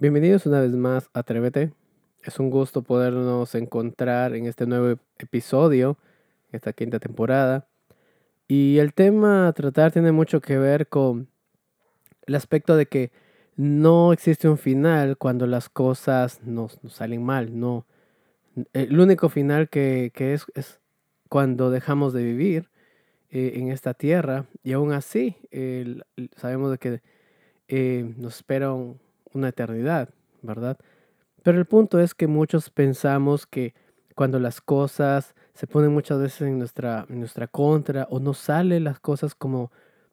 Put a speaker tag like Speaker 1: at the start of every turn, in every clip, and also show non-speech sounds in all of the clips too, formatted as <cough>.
Speaker 1: Bienvenidos una vez más a Atrévete. Es un gusto podernos encontrar en este nuevo episodio, esta quinta temporada. Y el tema a tratar tiene mucho que ver con el aspecto de que no existe un final cuando las cosas nos, salen mal. No. El único final que, es, es, cuando dejamos de vivir eh, en esta tierra. Y aún así, sabemos que eh, nos espera un, una eternidad, ¿verdad? Pero el punto es que muchos pensamos que cuando las cosas se ponen muchas veces en nuestra, en nuestra contra o no salen las cosas como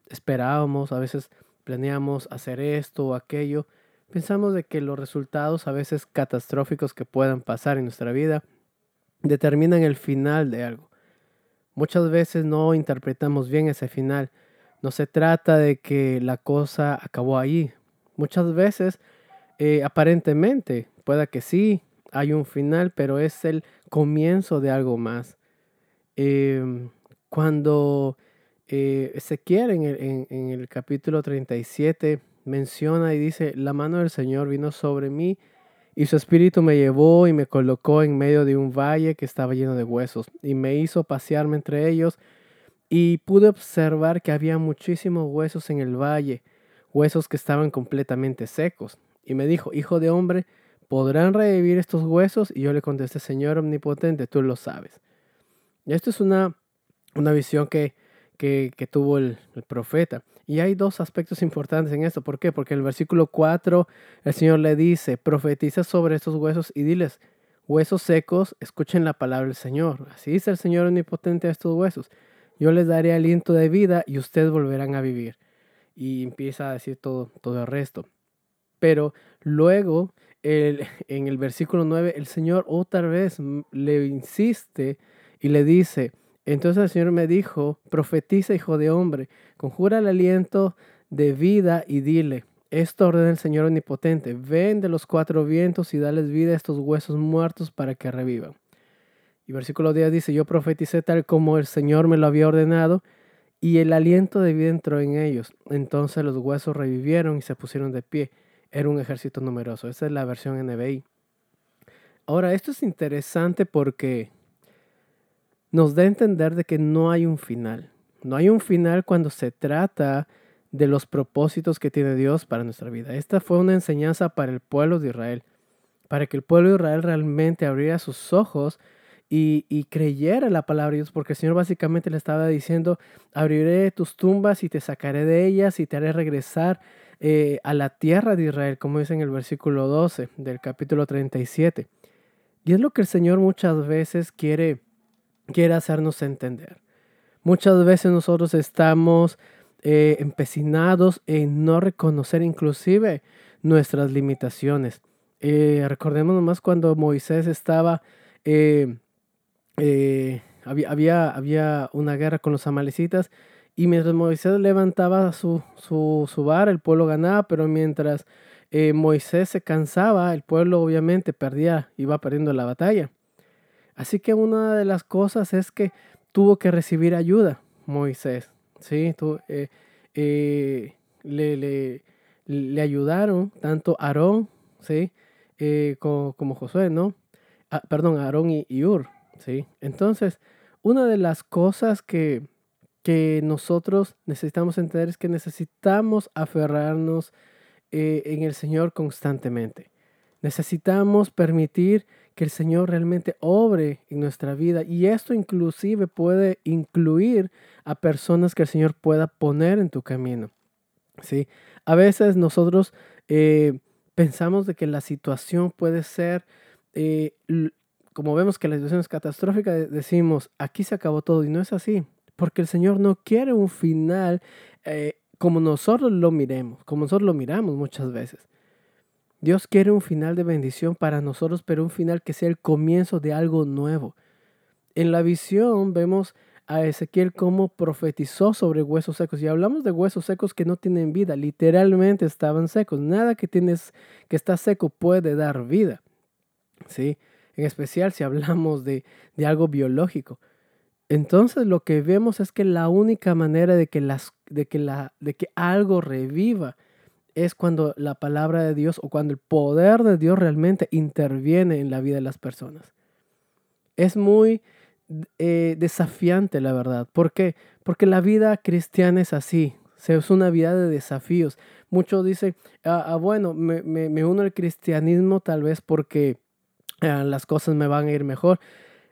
Speaker 1: esperábamos, a veces planeamos hacer esto o aquello, pensamos de que los resultados a veces catastróficos que puedan pasar en nuestra vida determinan el final de algo. Muchas veces no interpretamos bien ese final. No se trata de que la cosa acabó ahí, Muchas veces, eh, aparentemente, pueda que sí, hay un final, pero es el comienzo de algo más. Em, cuando eh, Ezequiel en el, en el capítulo 37 menciona y dice, la mano del Señor vino sobre mí y su espíritu me llevó y me colocó en medio de un valle que estaba lleno de huesos y me hizo pasearme entre ellos y pude observar que había muchísimos huesos en el valle huesos que estaban completamente secos. Y me dijo, hijo de hombre, ¿podrán revivir estos huesos? Y yo le contesté, Señor omnipotente, tú lo sabes. Y esto es una, una visión que, que, tuvo el, profeta. Y hay dos aspectos importantes en esto. ¿Por qué? Porque en el versículo 4 el Señor le dice, profetiza sobre estos huesos y diles, huesos secos, escuchen la palabra del Señor. Así dice el Señor omnipotente a estos huesos. Yo les daré aliento de vida y ustedes volverán a vivir y empieza a decir todo, todo el resto. Pero luego, el, <laughs> en el versículo 9, el Señor otra vez le insiste y le dice, entonces el Señor me dijo, profetiza, hijo de hombre, conjura el aliento de vida y dile, esto ordena el Señor omnipotente, ven de los cuatro vientos y dales vida a estos huesos muertos para que revivan. Y versículo 10 dice, yo profeticé tal como el Señor me lo había ordenado, y el aliento de vida entró en ellos. Entonces los huesos revivieron y se pusieron de pie. Era un ejército numeroso. Esa es la versión NBI. Ahora, esto es interesante porque nos da a entender de que no hay un final. No hay un final cuando se trata de los propósitos que tiene Dios para nuestra vida. Esta fue una enseñanza para el pueblo de Israel, para que el pueblo de Israel realmente abriera sus ojos y, creyera la palabra de Dios, porque el Señor básicamente le estaba diciendo, abriré tus tumbas y te sacaré de ellas y te haré regresar eh, a la tierra de Israel, como dice en el versículo 12 del capítulo 37. Y es lo que el Señor muchas veces quiere, quiere hacernos entender. Muchas veces nosotros estamos eh, empecinados en no reconocer inclusive nuestras limitaciones. Eh, recordemos nomás cuando Moisés estaba había, había, había, una guerra con los amalecitas y mientras Moisés levantaba su, su, su bar, el pueblo ganaba, pero mientras eh, Moisés se cansaba, el pueblo obviamente perdía, iba perdiendo la batalla. Así que una de las cosas es que tuvo que recibir ayuda Moisés, ¿sí? Eh, le, le, le, ayudaron tanto Aarón, ¿sí? como, como, Josué, ¿no? Ah, perdón, Aarón y, y Ur. ¿Sí? Entonces, una de las cosas que, que nosotros necesitamos entender es que necesitamos aferrarnos eh, en el Señor constantemente. Necesitamos permitir que el Señor realmente obre en nuestra vida y esto inclusive puede incluir a personas que el Señor pueda poner en tu camino. ¿sí? A veces nosotros eh, pensamos de que la situación puede ser eh, como vemos que la situación es catastrófica, decimos, aquí se acabó todo y no es así, porque el Señor no quiere un final eh, como nosotros lo miremos, como nosotros lo miramos muchas veces. Dios quiere un final de bendición para nosotros, pero un final que sea el comienzo de algo nuevo. En la visión vemos a Ezequiel como profetizó sobre huesos secos. Y hablamos de huesos secos que no tienen vida, literalmente estaban secos. Nada que tienes que está seco puede dar vida. ¿Sí? En especial si hablamos de, algo biológico. Entonces lo que vemos es que la única manera de que, las, de que, la, de que algo reviva es cuando la palabra de Dios o cuando el poder de Dios realmente interviene en la vida de las personas. Es muy eh, desafiante, la verdad. ¿Por qué? Porque la vida cristiana es así. Es una vida de desafíos. Muchos dicen, ah, ah bueno, me, me, uno al cristianismo tal vez porque ah, las cosas me van a ir mejor.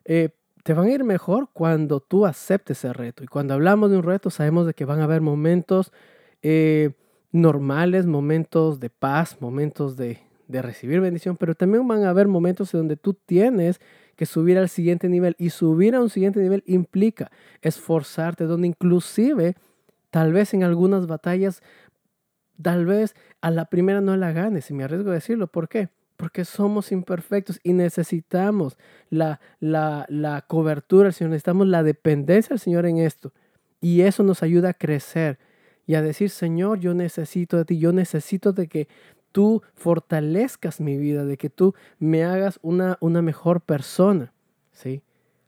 Speaker 1: Eh, te van a ir mejor cuando tú aceptes el reto. Y cuando hablamos de un reto, sabemos de que van a haber momentos eh, normales, momentos de paz, momentos de, de recibir bendición, pero también van a haber momentos en donde tú tienes que subir al siguiente nivel. Y subir a un siguiente nivel implica esforzarte, donde inclusive tal vez en algunas batallas, tal vez a la primera no la ganes, y me arriesgo a decirlo. ¿Por qué? Porque somos imperfectos y necesitamos la, la, la cobertura del Señor, necesitamos la dependencia del Señor en esto. Y eso nos ayuda a crecer y a decir, Señor, yo necesito de ti, yo necesito de que tú fortalezcas mi vida, de que tú me hagas una, una mejor persona, ¿sí?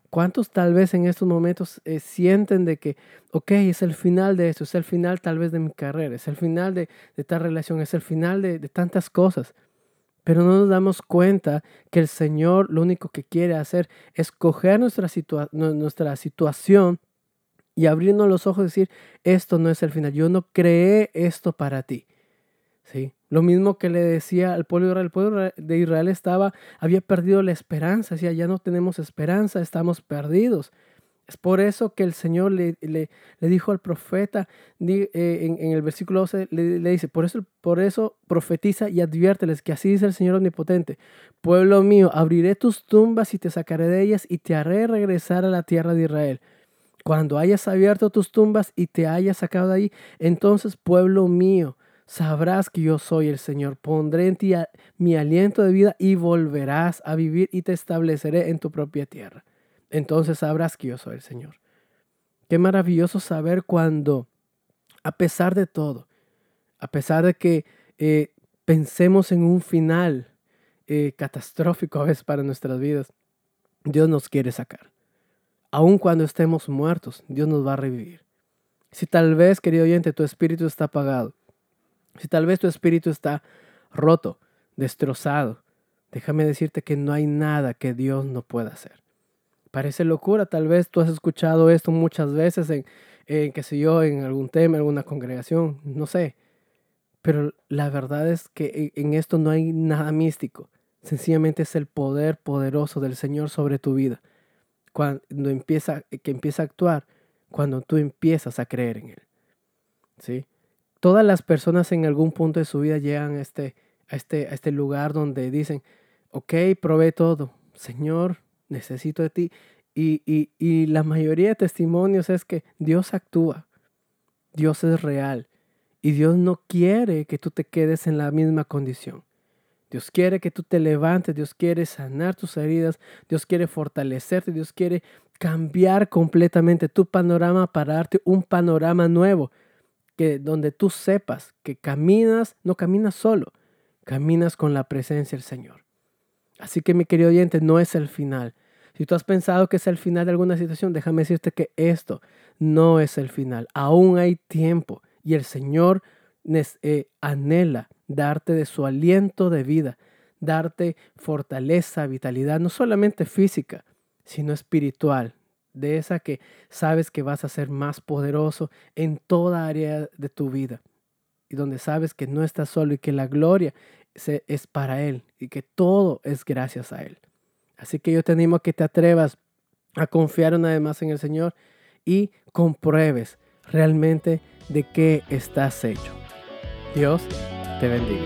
Speaker 1: ¿Cuántos tal vez en estos momentos eh, sienten de que, ok, es el final de esto, es el final tal vez de mi carrera, es el final de, de tal relación, es el final de, de tantas cosas? Pero no nos damos cuenta que el Señor lo único que quiere hacer es coger nuestra, nuestra situación y abrirnos los ojos y decir, esto no es el final, yo no creé esto para ti. ¿Sí? Lo mismo que le decía al pueblo de Israel, el pueblo de Israel estaba, había perdido la esperanza, decía, ya no tenemos esperanza, estamos perdidos. Es por eso que el Señor le, le, dijo al profeta eh, en, el versículo 12, le, dice, por eso, por eso profetiza y adviérteles que así dice el Señor Omnipotente, pueblo mío, abriré tus tumbas y te sacaré de ellas y te haré regresar a la tierra de Israel. Cuando hayas abierto tus tumbas y te hayas sacado de ahí, entonces, pueblo mío, sabrás que yo soy el Señor. Pondré en ti mi aliento de vida y volverás a vivir y te estableceré en tu propia tierra. Entonces sabrás que yo soy el Señor. Qué maravilloso saber cuando, a pesar de todo, a pesar de que eh, pensemos en un final eh, catastrófico a veces para nuestras vidas, Dios nos quiere sacar. Aun cuando estemos muertos, Dios nos va a revivir. Si tal vez, querido oyente, tu espíritu está apagado, si tal vez tu espíritu está roto, destrozado, déjame decirte que no hay nada que Dios no pueda hacer. Parece locura, tal vez tú has escuchado esto muchas veces en, en qué yo, en algún tema, en alguna congregación, no sé. Pero la verdad es que en esto no hay nada místico. Sencillamente es el poder poderoso del Señor sobre tu vida. Cuando empieza, que empieza a actuar, cuando tú empiezas a creer en Él. ¿Sí? todas las personas en algún punto de su vida llegan a este, a este, a este lugar donde dicen, ok, probé todo, Señor, necesito de ti. Y, y, y la mayoría de testimonios es que Dios actúa, Dios es real y Dios no quiere que tú te quedes en la misma condición. Dios quiere que tú te levantes, Dios quiere sanar tus heridas, Dios quiere fortalecerte, Dios quiere cambiar completamente tu panorama para darte un panorama nuevo que donde tú sepas que caminas, no caminas solo, caminas con la presencia del Señor. Así que mi querido oyente, no es el final. Si tú has pensado que es el final de alguna situación, déjame decirte que esto no es el final. Aún hay tiempo y el Señor eh, anhela darte de su aliento de vida, darte fortaleza, vitalidad, no solamente física, sino espiritual, de esa que sabes que vas a ser más poderoso en toda área de tu vida y donde sabes que no estás solo y que la gloria es para Él y que todo es gracias a Él. Así que yo te animo a que te atrevas a confiar una vez más en el Señor y compruebes realmente de qué estás hecho. Dios te bendiga.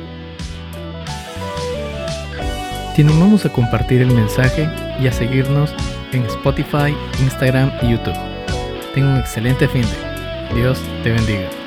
Speaker 2: Te animamos a compartir el mensaje y a seguirnos en Spotify, Instagram y YouTube. Tenga un excelente fin de. Dios te bendiga.